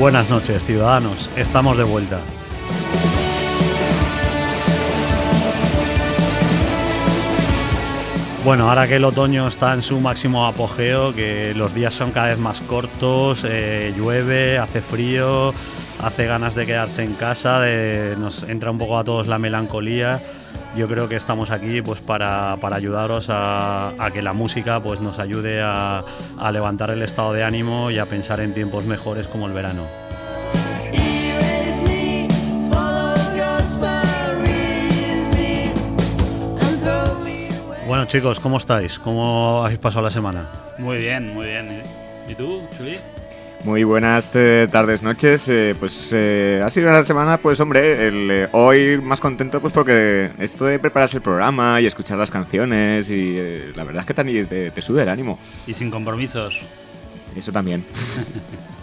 Buenas noches, ciudadanos. Estamos de vuelta. Bueno, ahora que el otoño está en su máximo apogeo, que los días son cada vez más cortos, eh, llueve, hace frío, hace ganas de quedarse en casa, nos entra un poco a todos la melancolía. Yo creo que estamos aquí pues para, ayudaros a, que la música pues nos ayude a levantar el estado de ánimo y a pensar en tiempos mejores como el verano. Chicos, ¿cómo estáis? ¿Cómo habéis pasado la semana? Muy bien, muy bien. ¿Y tú, Chuli? Muy buenas eh, tardes, noches. Eh, pues eh, ha sido una semana, pues hombre, el, hoy más contento pues porque esto de prepararse el programa y escuchar las canciones y la verdad es que te, te sube el ánimo. Y sin compromisos. Eso también.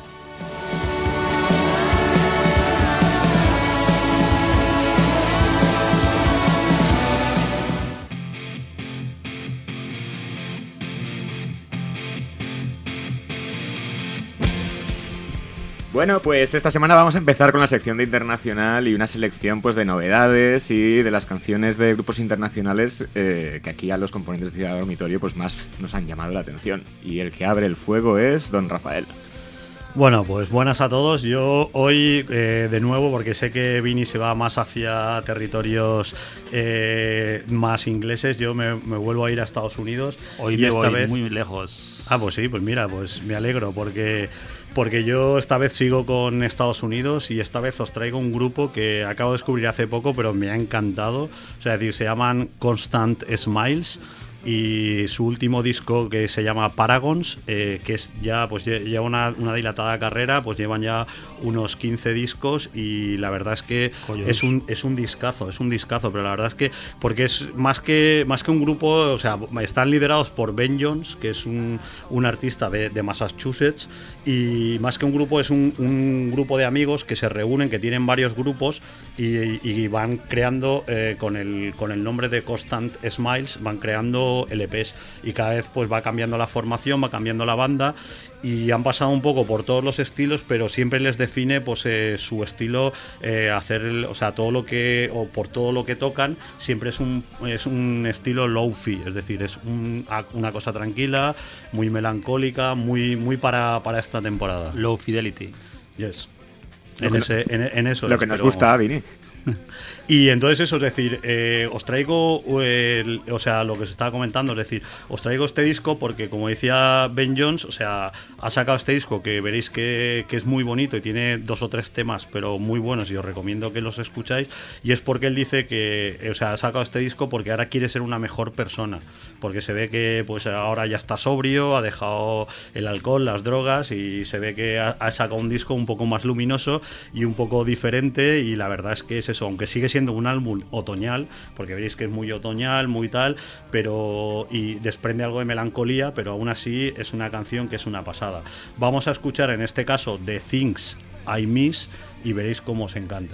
Bueno, pues esta semana vamos a empezar con la sección de internacional y una selección pues de novedades y de las canciones de grupos internacionales eh, que aquí a los componentes de Ciudad Dormitorio pues más nos han llamado la atención. Y el que abre el fuego es Don Rafael. Bueno, pues buenas a todos. Yo hoy, eh, de nuevo, porque sé que Vini se va más hacia territorios eh, más ingleses, yo me, vuelvo a ir a Estados Unidos. Hoy y me esta voy vez... muy lejos. Ah, pues sí, pues mira, pues me alegro, porque porque yo esta vez sigo con Estados Unidos y esta vez os traigo un grupo que acabo de descubrir hace poco, pero me ha encantado. O sea, es decir, se llaman Constant Smiles y su último disco que se llama Paragons, eh, que es ya pues lleva una, dilatada carrera, pues llevan ya unos 15 discos y la verdad es que es un, es un discazo, es un discazo, pero la verdad es que porque es más que más que un grupo, o sea, están liderados por Ben Jones, que es un, artista de, Massachusetts y más que un grupo es un, grupo de amigos que se reúnen, que tienen varios grupos y, van creando eh, con, el, con el nombre de Constant Smiles, van creando LPs y cada vez pues va cambiando la formación, va cambiando la banda y han pasado un poco por todos los estilos, pero siempre les define pues eh, su estilo eh, hacer, o sea, todo lo que o por todo lo que tocan siempre es un es un estilo low-fi, es decir, es una cosa tranquila, muy melancólica, muy muy para, para esta temporada. Low fidelity. Yes. En, eso. Lo que nos gusta, Vini. Y entonces eso, es decir, eh, os traigo, o sea, lo que se estaba comentando, es decir, os traigo este disco porque, como decía Ben Jones, o sea, ha sacado este disco que veréis que, es muy bonito y tiene dos o tres temas, pero muy buenos y os recomiendo que los escucháis. Y es porque él dice que, o sea, ha sacado este disco porque ahora quiere ser una mejor persona, porque se ve que pues ahora ya está sobrio, ha dejado el alcohol, las drogas y se ve que ha, ha sacado un disco un poco más luminoso y un poco diferente y la verdad es que es eso, aunque sigue siendo siendo un álbum otoñal, porque veréis que es muy otoñal, muy tal, pero y desprende algo de melancolía, pero aún así es una canción que es una pasada. Vamos a escuchar en este caso The Things I Miss y veréis cómo os encanta.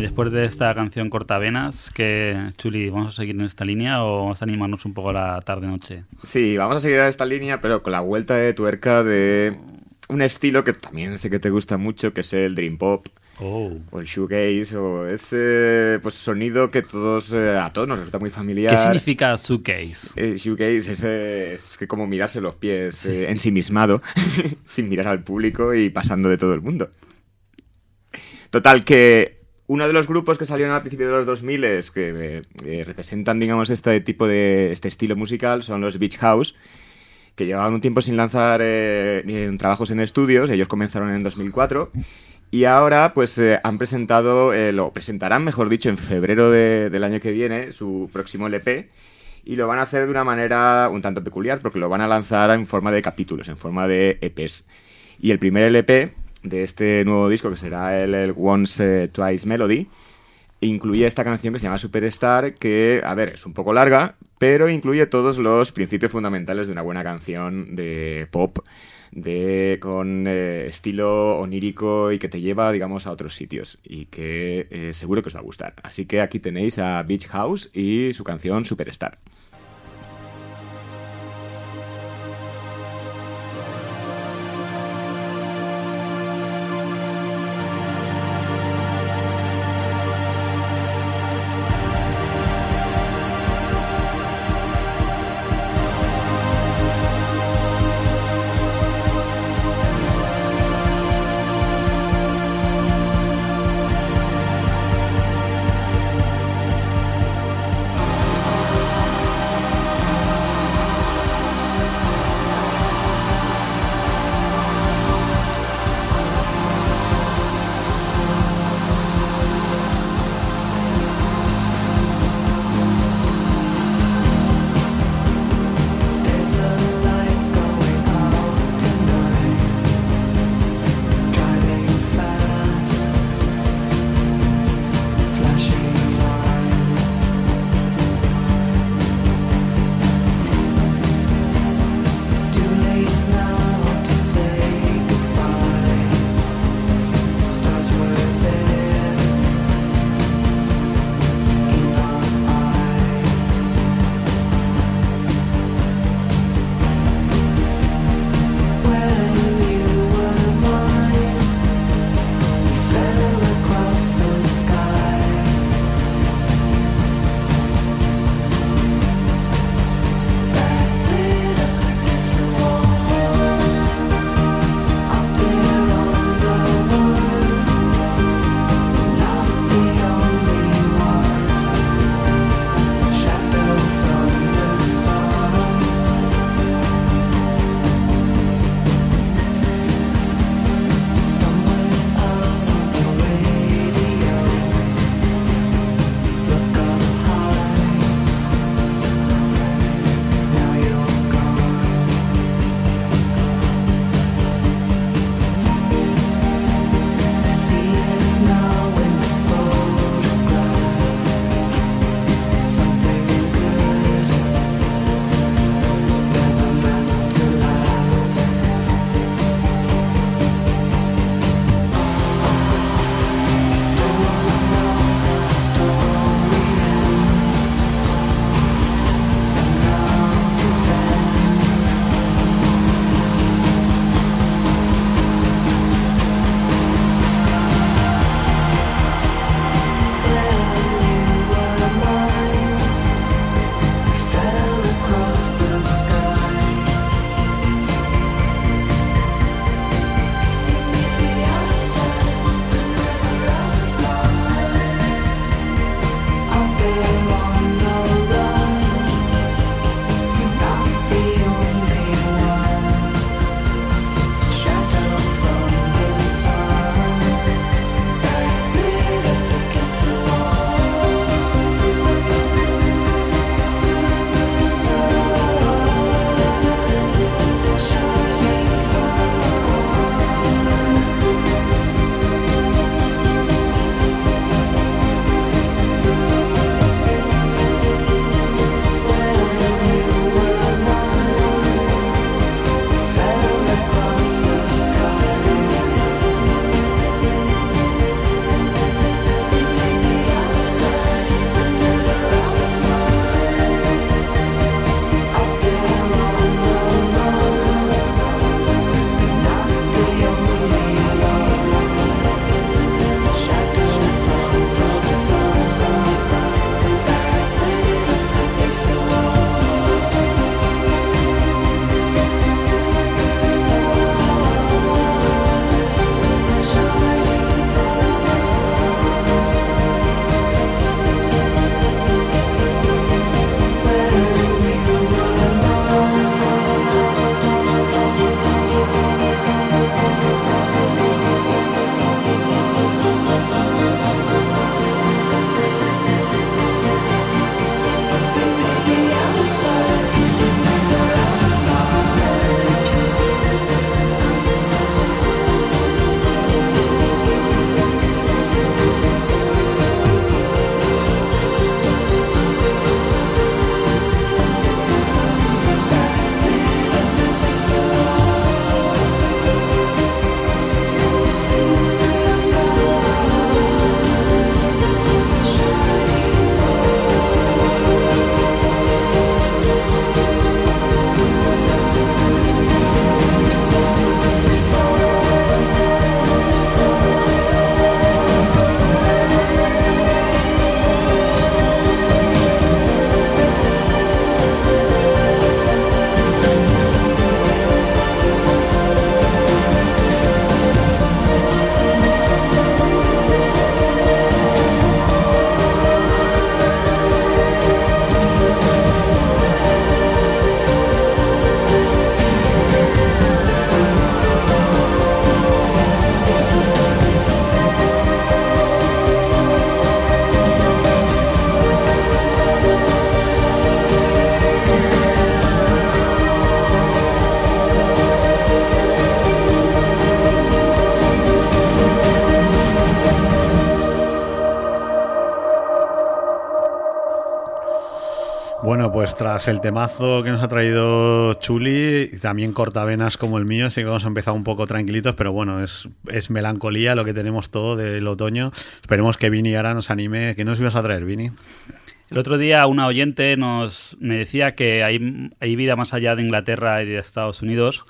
Después de esta canción Cortavenas, que Chuli, ¿vamos a seguir en esta línea o vamos a animarnos un poco la tarde-noche? Sí, vamos a seguir en esta línea, pero con la vuelta de tuerca de un estilo que también sé que te gusta mucho, que es el Dream Pop. Oh. O el shoegaze, o ese pues, sonido que todos, eh, a todos nos resulta muy familiar. ¿Qué significa shoegaze? Eh, shoegaze es, es, que como mirarse los pies eh, ensimismado, sin mirar al público y pasando de todo el mundo. Total, que uno de los grupos que salieron al principio de los 2000 es que eh, representan, digamos, este tipo de este estilo musical son los Beach House, que llevaban un tiempo sin lanzar eh, trabajos en estudios. Ellos comenzaron en 2004 y ahora, pues, eh, han presentado, lo presentarán, mejor dicho, en febrero del año que viene su próximo LP y lo van a hacer de una manera un tanto peculiar porque lo van a lanzar en forma de capítulos, en forma de EPs. Y el primer LP de este nuevo disco, que será el, Once eh, Twice Melody, incluye esta canción que se llama Superstar, que, a ver, es un poco larga, pero incluye todos los principios fundamentales de una buena canción de pop, de con eh, estilo onírico y que te lleva, digamos, a otros sitios y que eh, seguro que os va a gustar. Así que aquí tenéis a Beach House y su canción Superstar. Tras el temazo que nos ha traído Chuli, y también cortavenas como el mío, así que vamos a empezar un poco tranquilitos, pero bueno, es, es melancolía lo que tenemos todo del otoño. Esperemos que Vini ahora nos anime. ¿Qué nos ibas a traer, Vini? El otro día una oyente nos me decía que hay, hay vida más allá de Inglaterra y de Estados Unidos.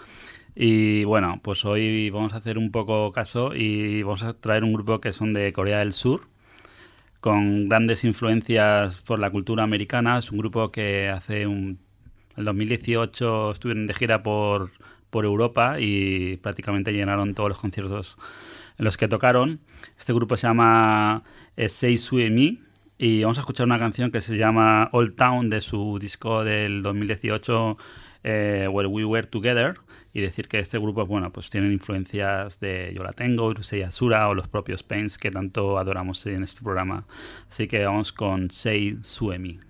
Y bueno, pues hoy vamos a hacer un poco caso y vamos a traer un grupo que son de Corea del Sur, con grandes influencias por la cultura americana. Es un grupo que hace un... El 2018 estuvieron de gira por, por Europa y prácticamente llenaron todos los conciertos en los que tocaron. Este grupo se llama Sei Suemi y vamos a escuchar una canción que se llama Old Town de su disco del 2018 eh, Where We Were Together y decir que este grupo bueno pues tienen influencias de Yo la tengo, Urusei Asura o los propios Pains que tanto adoramos en este programa. Así que vamos con Sei Suemi.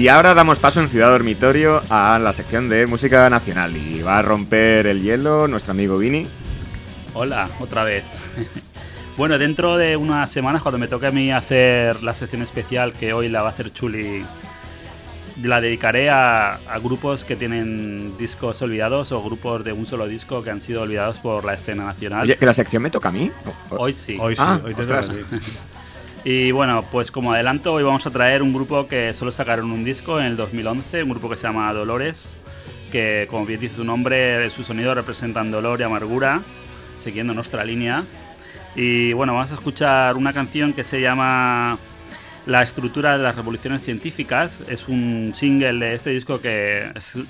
Y ahora damos paso en Ciudad Dormitorio a la sección de música nacional y va a romper el hielo nuestro amigo Vini. Hola, otra vez. bueno, dentro de unas semanas, cuando me toque a mí hacer la sección especial que hoy la va a hacer Chuli, la dedicaré a, grupos que tienen discos olvidados o grupos de un solo disco que han sido olvidados por la escena nacional. Oye, ¿que la sección me toca a mí? Hoy sí. Hoy sí, Ah, hoy te ostras. toca a ti. Y bueno, pues como adelanto, hoy vamos a traer un grupo que solo sacaron un disco en el 2011, un grupo que se llama Dolores, que como bien dice su nombre, su sonido representan dolor y amargura, siguiendo nuestra línea. Y bueno, vamos a escuchar una canción que se llama La estructura de las revoluciones científicas es un single de este disco que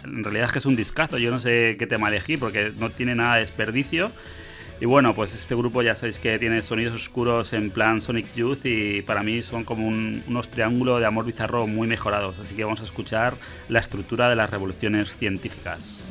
en realidad es que es un discazo. Yo no sé qué tema elegí porque no tiene nada de desperdicio. Y bueno, pues este grupo ya sabéis que tiene sonidos oscuros en plan Sonic Youth y para mí son como unos triángulos de amor bizarro muy mejorados. Así que vamos a escuchar la estructura de las revoluciones científicas.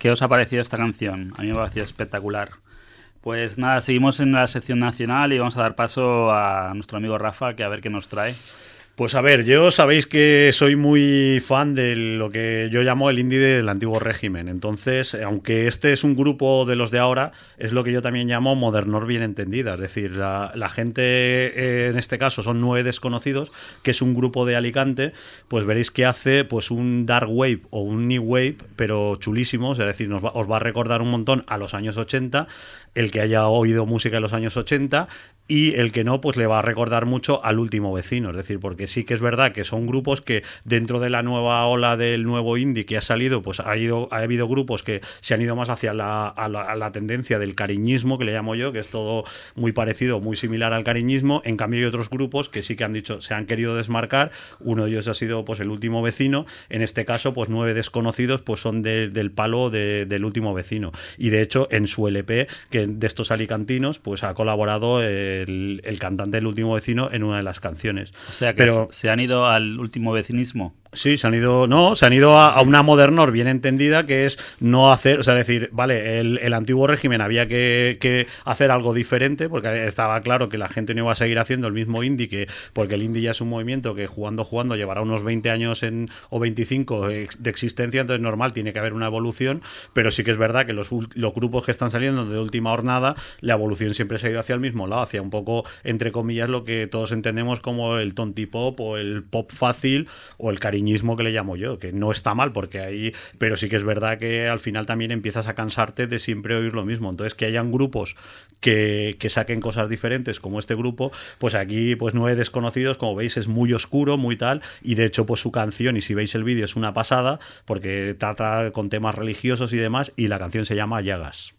¿Qué os ha parecido esta canción? A mí me ha parecido espectacular. Pues nada, seguimos en la sección nacional y vamos a dar paso a nuestro amigo Rafa, que a ver qué nos trae. Pues a ver, yo sabéis que soy muy fan de lo que yo llamo el indie del antiguo régimen. Entonces, aunque este es un grupo de los de ahora, es lo que yo también llamo modernor bien entendida. Es decir, la, gente, eh, en este caso, son nueve desconocidos, que es un grupo de Alicante, pues veréis que hace pues un dark wave o un new wave, pero chulísimos. Es decir, nos os va a recordar un montón a los años 80, el que haya oído música de los años 80 y el que no, pues le va a recordar mucho al último vecino. Es decir, porque sí que es verdad que son grupos que dentro de la nueva ola del nuevo indie que ha salido, pues ha, ido, ha habido grupos que se han ido más hacia la, la, tendencia del cariñismo, que le llamo yo, que es todo muy parecido, muy similar al cariñismo. En cambio hay otros grupos que sí que han dicho, se han querido desmarcar. Uno de ellos ha sido pues el último vecino. En este caso, pues nueve desconocidos pues son del palo del último vecino. Y de hecho, en su LP, que de estos alicantinos, pues ha colaborado... El, cantante del último vecino en una de las canciones. O sea que Pero, se han ido al último vecinismo. Sí, se han ido, no, se han ido a, una modernor bien entendida que es no hacer, o sea, decir, vale, el, antiguo régimen había que, hacer algo diferente porque estaba claro que la gente no iba a seguir haciendo el mismo indie, que, porque el indie ya es un movimiento que jugando, jugando llevará unos 20 años en, o 25 de existencia, entonces normal, tiene que haber una evolución, pero sí que es verdad que los, los grupos que están saliendo de última jornada, la evolución siempre se ha ido hacia el mismo lado, hacia un poco, entre comillas, lo que todos entendemos como el tonti pop o el pop fácil o el cariño que le llamo yo, que no está mal porque ahí, pero sí que es verdad que al final también empiezas a cansarte de siempre oír lo mismo. Entonces, que hayan grupos que, que saquen cosas diferentes como este grupo, pues aquí pues he desconocidos, como veis es muy oscuro, muy tal, y de hecho pues su canción, y si veis el vídeo es una pasada, porque trata con temas religiosos y demás, y la canción se llama Llagas.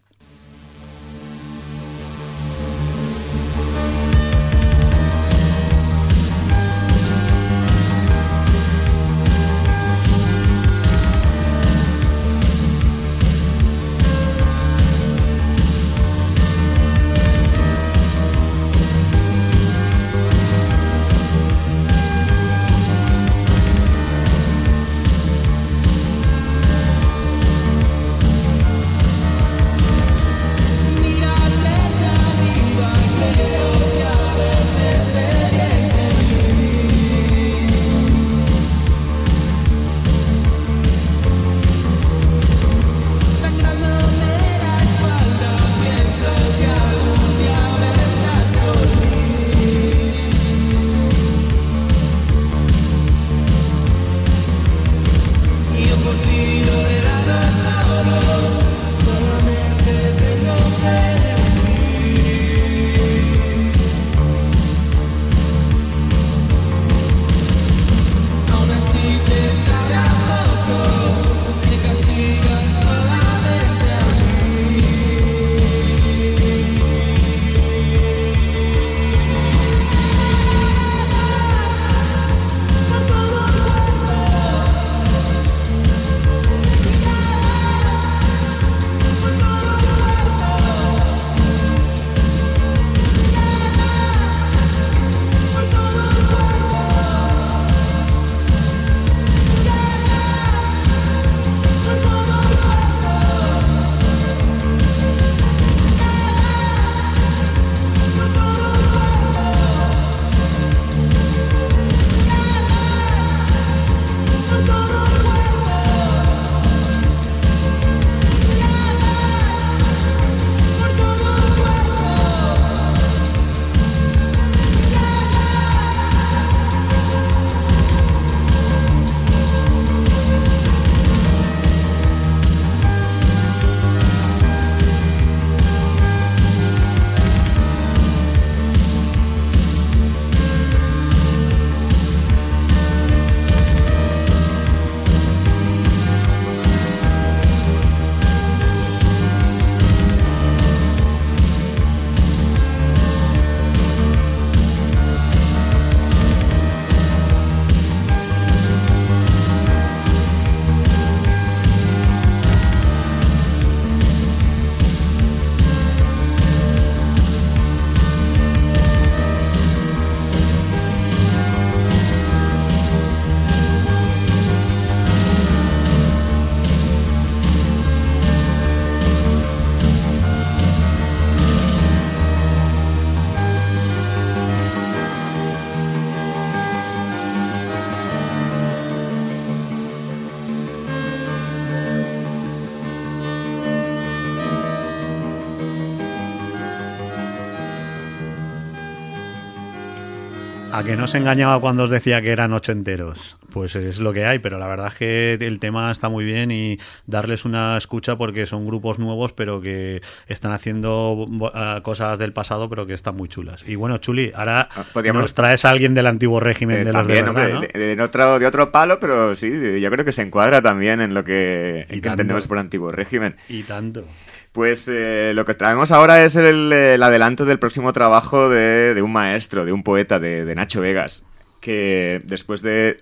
A que no se engañaba cuando os decía que eran ocho enteros. Pues es lo que hay, pero la verdad es que el tema está muy bien y darles una escucha porque son grupos nuevos, pero que están haciendo uh, cosas del pasado, pero que están muy chulas. Y bueno, Chuli, ahora Ah, podríamos- nos traes a alguien del antiguo régimen Eh, de los de también, verdad, hombre, ¿no? de, de otro, de otro palo, pero sí, yo creo que se encuadra también en lo que, en entendemos por antiguo régimen. Y tanto. Pues eh, lo que traemos ahora es el, el adelanto del próximo trabajo de, un maestro, de un poeta, de, de Nacho Vegas, que después de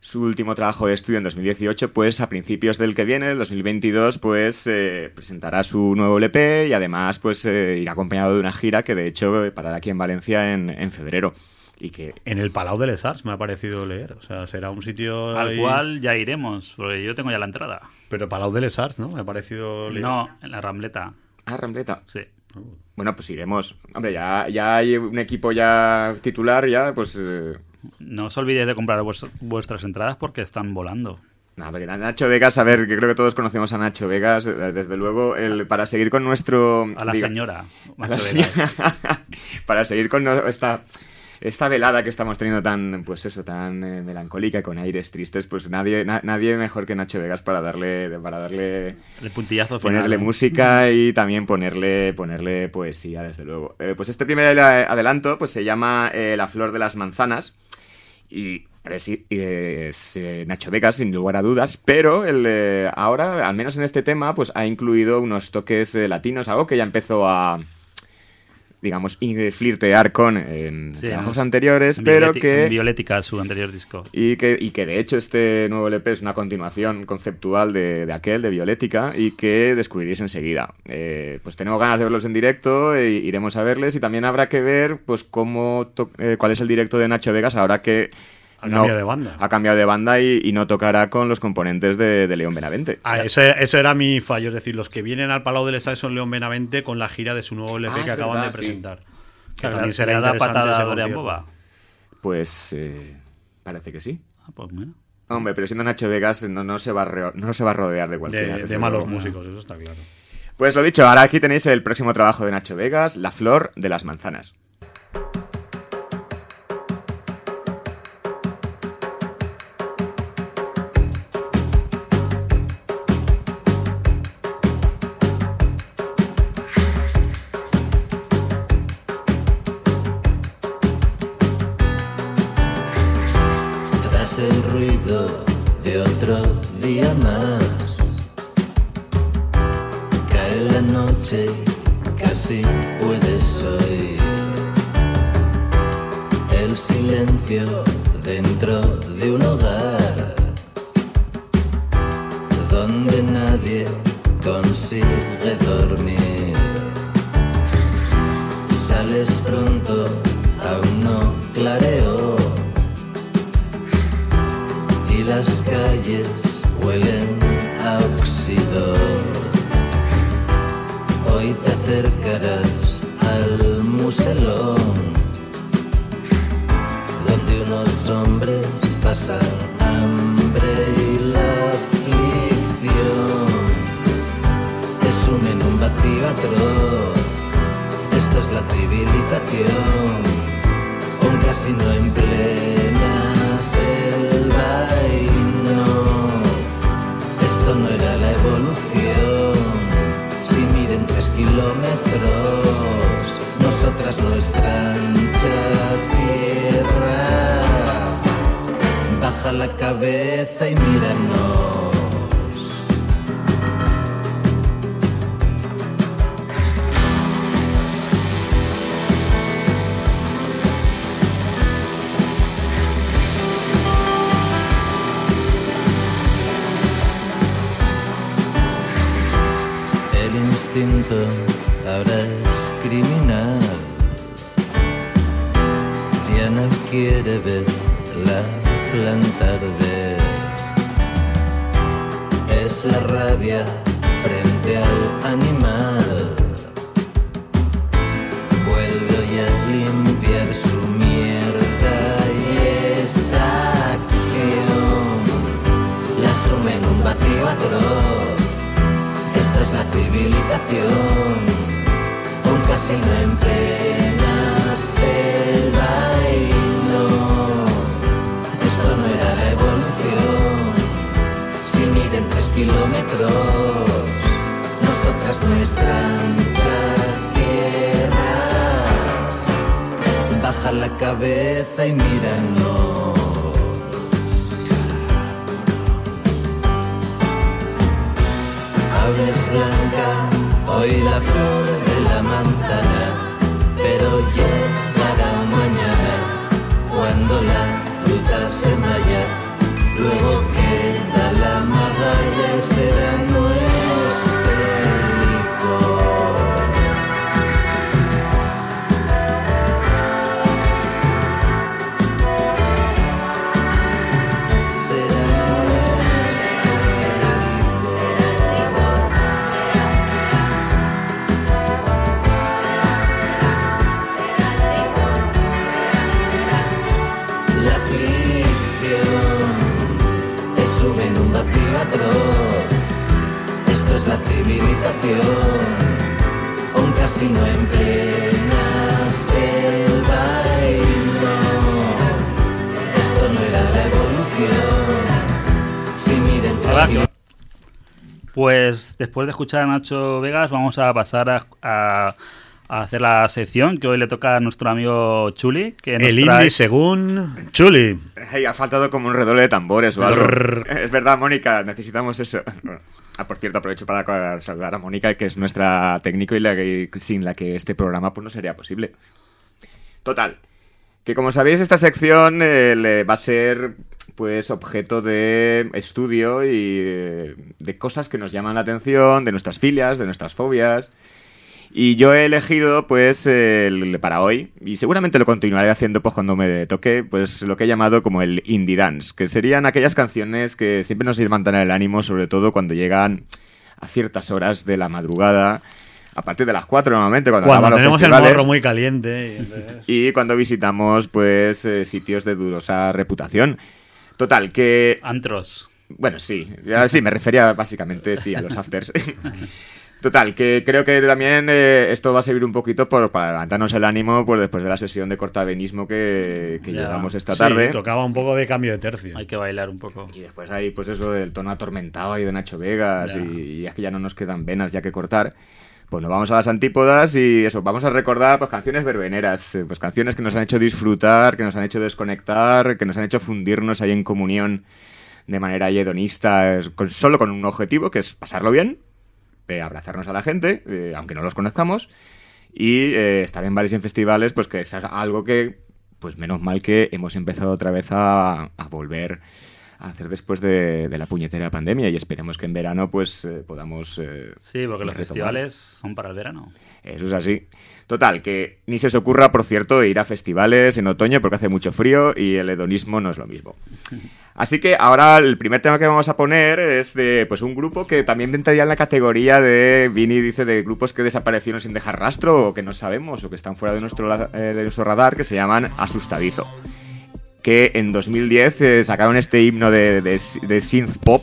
su último trabajo de estudio en 2018, pues a principios del que viene, el 2022, pues eh, presentará su nuevo LP y además pues eh, irá acompañado de una gira que de hecho eh, parará aquí en Valencia en, en febrero. Y que En el Palau de les Arts me ha parecido leer. O sea, será un sitio. Al ahí- cual ya iremos, porque yo tengo ya la entrada. Pero Palau de les Arts, ¿no? Me ha parecido leer. No, en la Rambleta. Ah, Rambleta. Sí. Bueno, pues iremos. Hombre, ya, ya hay un equipo ya titular, ya, pues... eh, No os olvidéis de comprar vuest- vuestras entradas porque están volando. No, porque Nacho Vegas, a ver, que creo que todos conocemos a Nacho Vegas, eh, desde luego, el, para seguir con nuestro... A la diga- señora. a Macho la Vegas. señora- para seguir con esta, esta velada que estamos teniendo tan, pues eso, tan eh, melancólica, con aires tristes, pues nadie, na- nadie mejor que Nacho Vegas para darle, para darle El puntillazo final. ponerle ¿no? música y también ponerle, ponerle poesía, desde luego. Eh, pues este primer adelanto pues se llama eh, La flor de las manzanas y a ver, sí, es eh, Nacho Vegas, sin lugar a dudas, pero el, eh, ahora, al menos en este tema, pues ha incluido unos toques eh, latinos, algo que ya empezó a, digamos, flirtear con en Sí, trabajos anteriores, en pero que... en Violética, su anterior disco. Y que, y que de hecho este nuevo LP es una continuación conceptual de, de aquel, de Violética, y que descubriréis enseguida. Eh, pues tenemos ganas de verlos en directo, e iremos a verles, y también habrá que ver pues cómo eh, cuál es el directo de Nacho Vegas ahora que Ha cambiado de banda. ha cambiado de banda y, y no tocará con los componentes de, de León Benavente. Ah, ese, ese era mi fallo, es decir, los que vienen al Palau de les Arts son León Benavente con la gira de su nuevo LP Ah, que acaban verdad, de sí. presentar. Que Que también será interesante patada Dorian. Boba. Pues eh, parece que sí. Ah, pues bueno. Hombre, pero siendo Nacho Vegas no, no, se, va a no se va a rodear de cualquiera. De, de malos luego. músicos, eso está claro. Pues lo dicho, ahora aquí tenéis el próximo trabajo de Nacho Vegas, La flor de las manzanas. El instinto un casino en plena selva y no. Esto no era la evolución. Si miden tres. Pues después de escuchar a Nacho Vegas, vamos a pasar a, a- a hacer la sección que hoy le toca a nuestro amigo Chuli. Que nos El indie según Chuli. Ay, ha faltado como un redoble de tambores o algo. Es verdad, Mónica, necesitamos eso. Ah, por cierto, aprovecho para saludar a Mónica, que es nuestra técnico y la que, sin la que este programa pues, no sería posible. Total, que como sabéis, esta sección eh, le va a ser pues objeto de estudio y eh, de cosas que nos llaman la atención, de nuestras filias, de nuestras fobias. Y yo he elegido, pues, el- para hoy, y seguramente lo continuaré haciendo pues cuando me toque, pues lo que he llamado como el indie dance, que serían aquellas canciones que siempre nos levantan el ánimo, sobre todo cuando llegan a ciertas horas de la madrugada, a partir de las 4 normalmente, cuando, Cuando tenemos el morro muy caliente. y entonces- Y cuando visitamos, pues, eh, sitios de dudosa reputación. Total, que... Antros. Bueno, sí, ya, sí, me refería básicamente, sí, a los afters. Total, que creo que también eh, esto va a servir un poquito por, para levantarnos el ánimo pues, después de la sesión de cortavenismo que, que llevamos esta Sí, tarde. tocaba un poco de cambio de tercio. Hay que bailar un poco. Y después hay pues eso del tono atormentado ahí de Nacho Vegas y, y es que ya no nos quedan venas ya que cortar. Pues nos vamos a las antípodas y eso, vamos a recordar pues canciones verbeneras, eh, pues canciones que nos han hecho disfrutar, que nos han hecho desconectar, que nos han hecho fundirnos ahí en comunión de manera hedonista, es- con- solo con un objetivo que es pasarlo bien, eh, abrazarnos a la gente, eh, aunque no los conozcamos, y eh, estar en bares y en festivales, pues que es algo que, pues menos mal que hemos empezado otra vez a, a volver a hacer después de, de la puñetera pandemia y esperemos que en verano pues eh, podamos... eh, Sí, porque los retomar. festivales son para el verano. Eso es así. Total, que ni se os ocurra, por cierto, ir a festivales en otoño porque hace mucho frío y el hedonismo no es lo mismo. Así que ahora el primer tema que vamos a poner es de pues un grupo que también entraría en la categoría de, Vini dice, de grupos que desaparecieron sin dejar rastro o que no sabemos o que están fuera de nuestro, eh, de nuestro radar, que se llaman Asustadizo. Que en 2010 eh, sacaron este himno de, de, de synth pop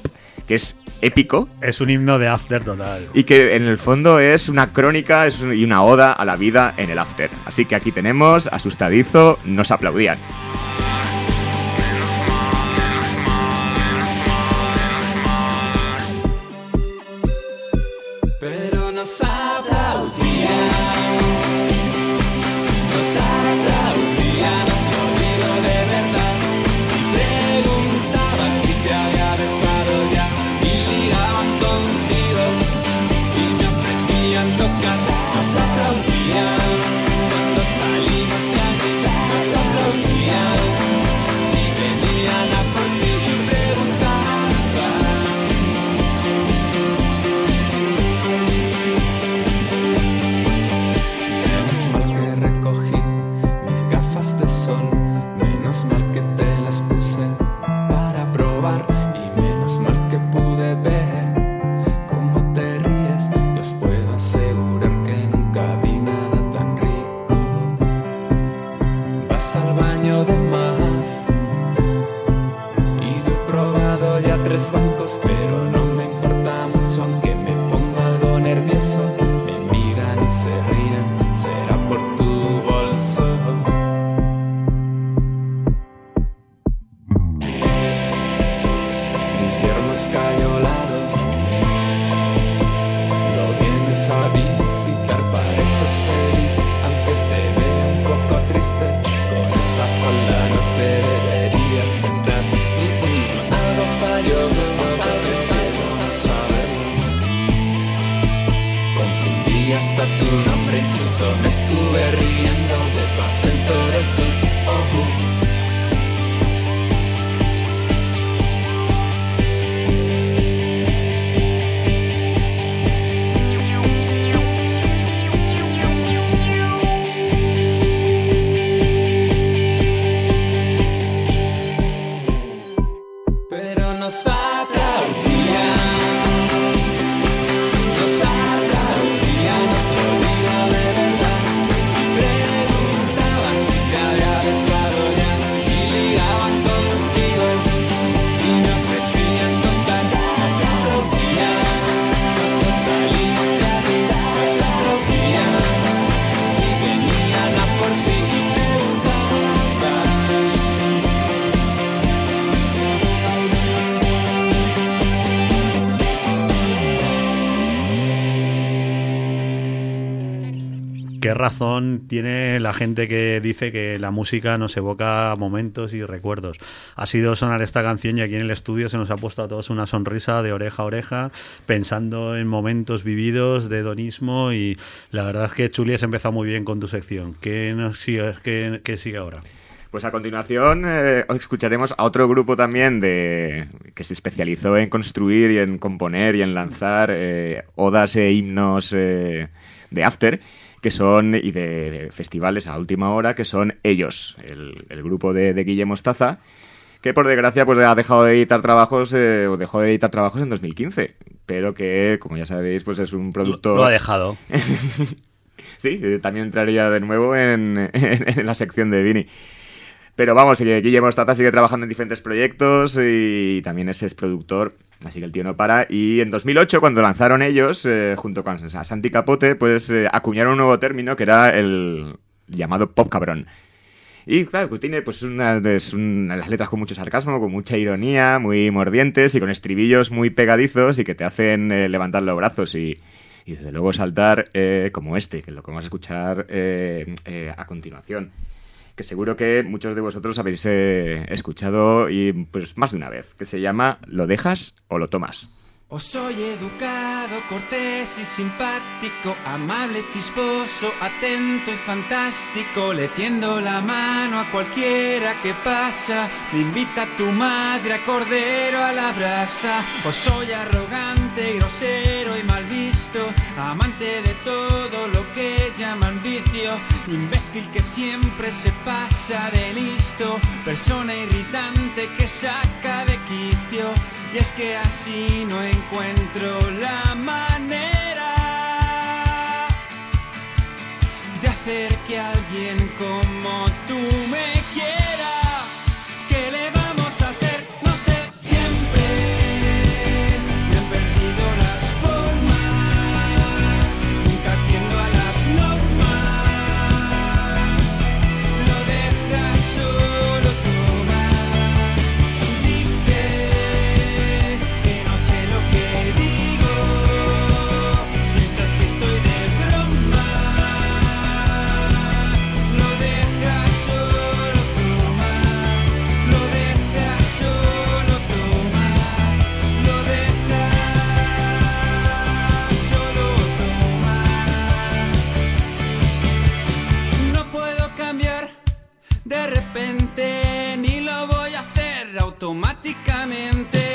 que es épico Es un himno de after total. y que en el fondo es una crónica es y una oda a la vida en el after. Así que aquí tenemos, asustadizo, nos aplaudían. Razón tiene la gente que dice que la música nos evoca momentos y recuerdos? Ha sido sonar esta canción y aquí en el estudio se nos ha puesto a todos una sonrisa de oreja a oreja, pensando en momentos vividos de hedonismo y la verdad es que Chuli has empezado muy bien con tu sección. ¿Qué, nos sigue, ahora? Pues a continuación eh, escucharemos a otro grupo también de que se especializó en construir y en componer y en lanzar eh, odas e himnos eh, de after que son y de, de festivales a última hora que son ellos el, el grupo de, de Guille Mostaza que por desgracia pues ha dejado de editar trabajos eh, o dejó de editar trabajos en 2015 pero que como ya sabéis pues es un Lo, productor lo ha dejado. Sí, eh, también entraría de nuevo en, en- en la sección de Vini. Pero vamos, eh, Guillermo Mostaza sigue trabajando en diferentes proyectos y también es productor, así que el tío no para. Y en 2008, cuando lanzaron ellos, eh, junto con Santi Capote, pues eh, acuñaron un nuevo término que era el llamado pop cabrón. Y claro, pues tiene pues una, es una- las letras con mucho sarcasmo, con mucha ironía, muy mordientes y con estribillos muy pegadizos y que te hacen eh, levantar los brazos y, y desde luego saltar como este, que es lo que vamos a escuchar a continuación. Que seguro que muchos de vosotros habéis eh, escuchado y pues más de una vez, que se llama ¿Lo dejas o lo tomas? O soy educado, cortés y simpático, amable, chisposo, atento y fantástico. Le tiendo la mano a cualquiera que pasa. Me invita a tu madre a cordero a la brasa. O soy arrogante, grosero y mal visto, amante de Imbécil que siempre se pasa de listo, persona irritante que saca de quicio. Y es que así no encuentro la manera de hacer que alguien como automáticamente.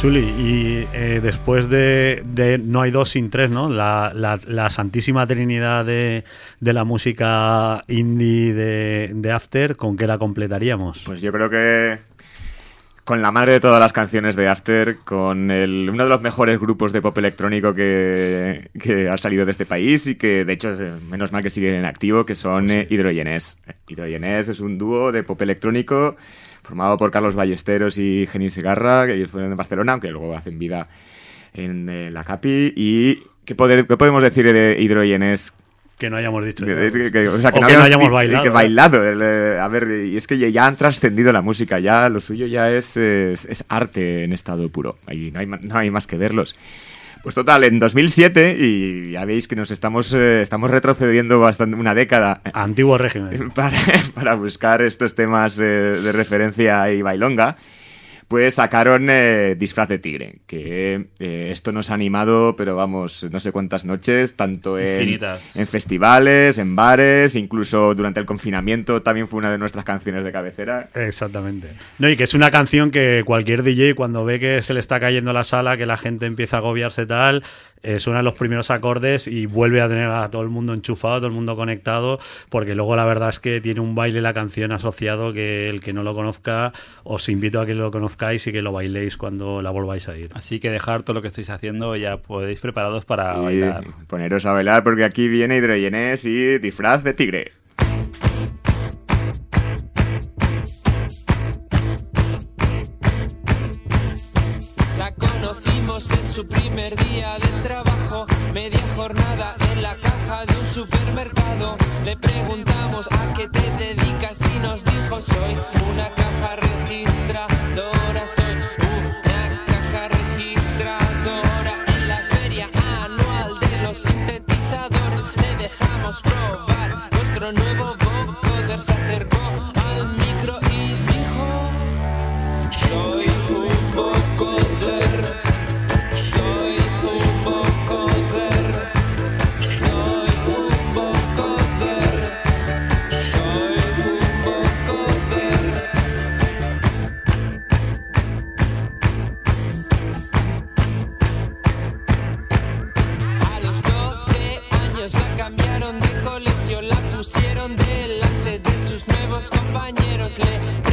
Chuli, y eh, después de, de No hay dos sin tres, ¿no? La, la- la santísima trinidad de, de la música indie de, de After, ¿con qué la completaríamos? Pues yo creo que con la madre de todas las canciones de After, con el- uno de los mejores grupos de pop electrónico que, que ha salido de este país y que de hecho menos mal que siguen en activo, que son eh, Hidrogenés. Hidrogenés es un dúo de pop electrónico formado por Carlos Ballesteros y Jenny Segarra, que ellos fueron de Barcelona, aunque luego hacen vida en eh, la Capi. ¿Y qué, poder- qué podemos decir de Hidrogenés Que no hayamos dicho. que- que- que- o sea, O que no habíamos hayamos di- bailado, que ¿eh? bailado. El, eh, a ver, y es que ya, ya han trascendido la música, ya lo suyo ya es, es, es arte en estado puro. Ahí no hay, no hay más que verlos. Pues total, en 2007, y ya veis que nos estamos, eh, estamos retrocediendo bastante una década Antiguo régimen. para, para buscar estos temas eh, de referencia y bailonga, pues sacaron eh, Disfraz de Tigre, que eh, esto nos ha animado, pero vamos, no sé cuántas noches, tanto en, en festivales, en bares, incluso durante el confinamiento también fue una de nuestras canciones de cabecera. Exactamente. No, y que es una canción que cualquier DJ cuando ve que se le está cayendo la sala, que la gente empieza a agobiarse tal, eh, suena los primeros acordes y vuelve a tener a todo el mundo enchufado, todo el mundo conectado, porque luego la verdad es que tiene un baile la canción asociado que el que no lo conozca, os invito a que lo conozcáis y que lo bailéis cuando la volváis a ir. Así que dejar todo lo que estáis haciendo ya podéis preparados para Sí, bailar. Poneros a bailar porque aquí viene Hidrogenés y Disfraz de Tigre. Conocimos en su primer día de trabajo, media jornada en la caja de un supermercado. Le preguntamos a qué te dedicas y nos dijo soy una caja registradora, soy una caja registradora en la feria anual de los sintetizadores. Le dejamos probar nuestro nuevo vocoder, se acercó consciously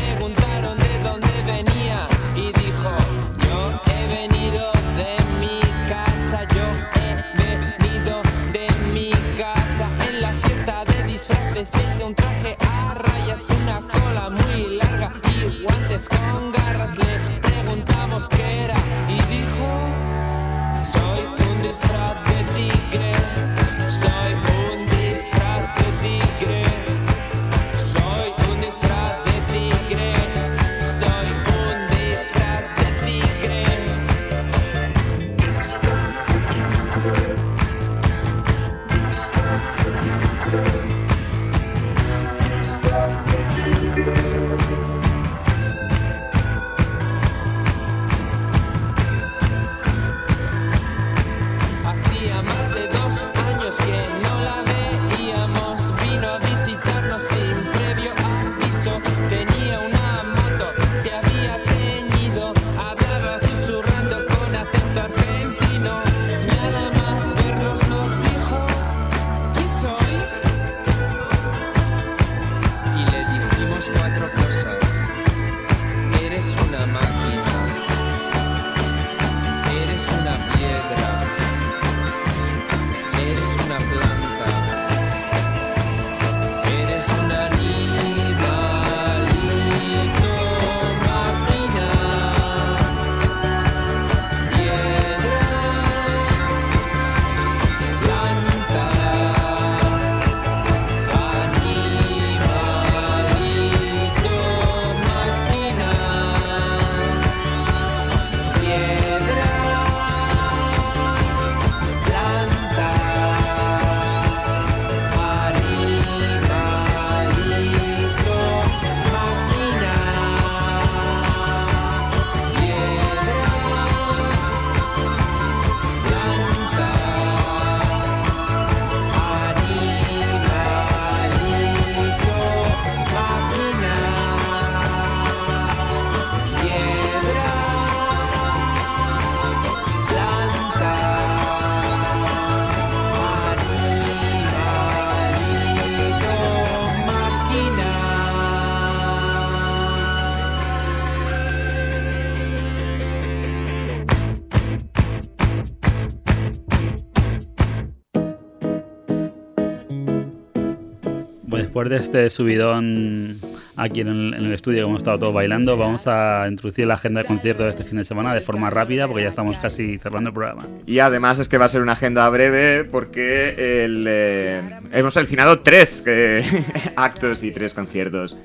después de este subidón aquí en el, en el estudio que hemos estado todos bailando, vamos a introducir la agenda de conciertos de este fin de semana de forma rápida porque ya estamos casi cerrando el programa. Y además es que va a ser una agenda breve porque el, eh, hemos seleccionado tres eh, actos y tres conciertos.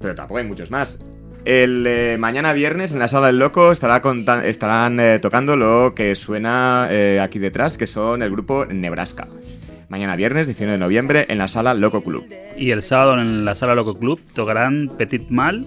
Pero tampoco hay muchos más. El eh, mañana viernes en la sala del loco estará estarán eh, tocando lo que suena eh, aquí detrás, que son el grupo Nebraska. Mañana viernes, 19 de noviembre, en la sala Loco Club. Y el sábado en la sala Loco Club tocarán Petit Mal,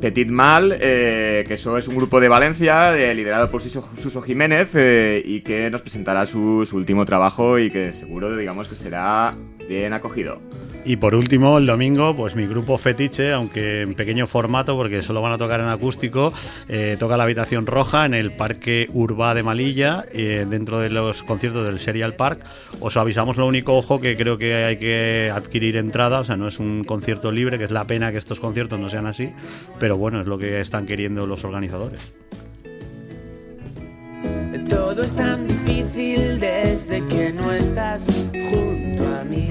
Petit Mal, eh, que eso es un grupo de Valencia, eh, liderado por Suso, Jiménez, eh, y que nos presentará su, su último trabajo y que seguro, digamos, que será bien acogido. Y por último, el domingo, pues mi grupo Fetiche, aunque en pequeño formato, porque solo van a tocar en acústico, eh, toca la habitación roja en el Parque Urba de Malilla, eh, dentro de los conciertos del Serial Park. Os avisamos lo único, ojo, que creo que hay que adquirir entrada, o sea, no es un concierto libre, que es la pena que estos conciertos no sean así, pero bueno, es lo que están queriendo los organizadores. Todo es tan difícil desde que no estás junto a mí.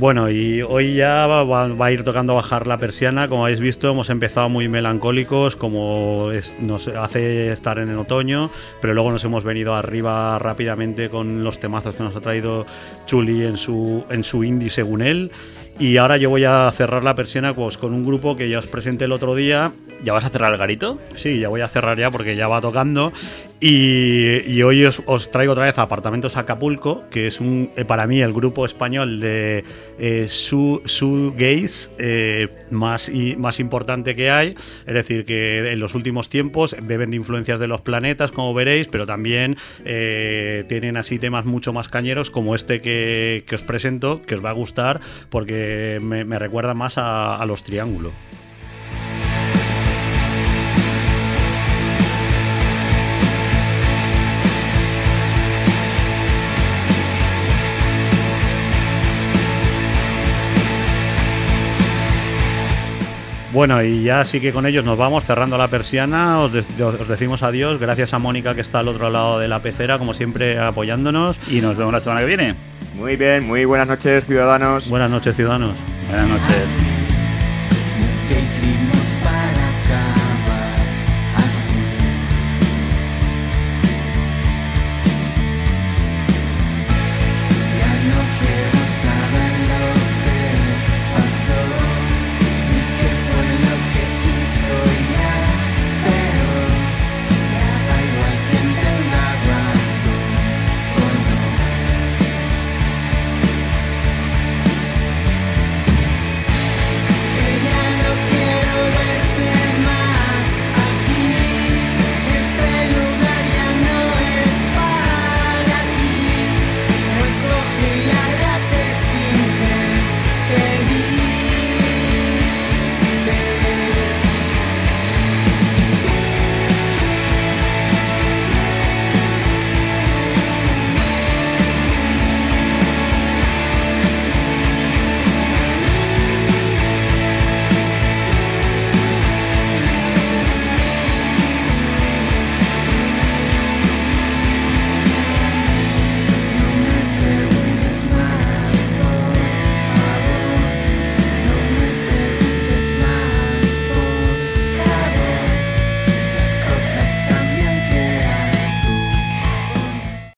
Bueno, y hoy ya va, va- va a ir tocando bajar la persiana. Como habéis visto, hemos empezado muy melancólicos, como es- nos hace estar en el otoño, pero luego nos hemos venido arriba rápidamente con los temazos que nos ha traído Chuli en su, en su indie, según él. Y ahora yo voy a cerrar la persiana pues, con un grupo que ya os presenté el otro día. ¿ya vas a cerrar el garito? Sí, ya voy a cerrar ya porque ya va tocando. Y, hoy os, os traigo otra vez Apartamentos Acapulco, que es un eh, para mí el grupo español de eh, su, su gays eh, más, y, más importante que hay. Es decir, que en los últimos tiempos beben de influencias de los planetas, como veréis, pero también tienen así temas mucho más cañeros como este que, que os presento, que os va a gustar porque me, recuerda más a los triángulos. Bueno, y ya sí que con ellos nos vamos cerrando la persiana. Os, de- os decimos adiós. Gracias a Mónica que está al otro lado de la pecera, como siempre, apoyándonos. Y nos vemos la semana que viene. Muy bien, muy buenas noches, ciudadanos. Buenas noches, ciudadanos. Buenas noches.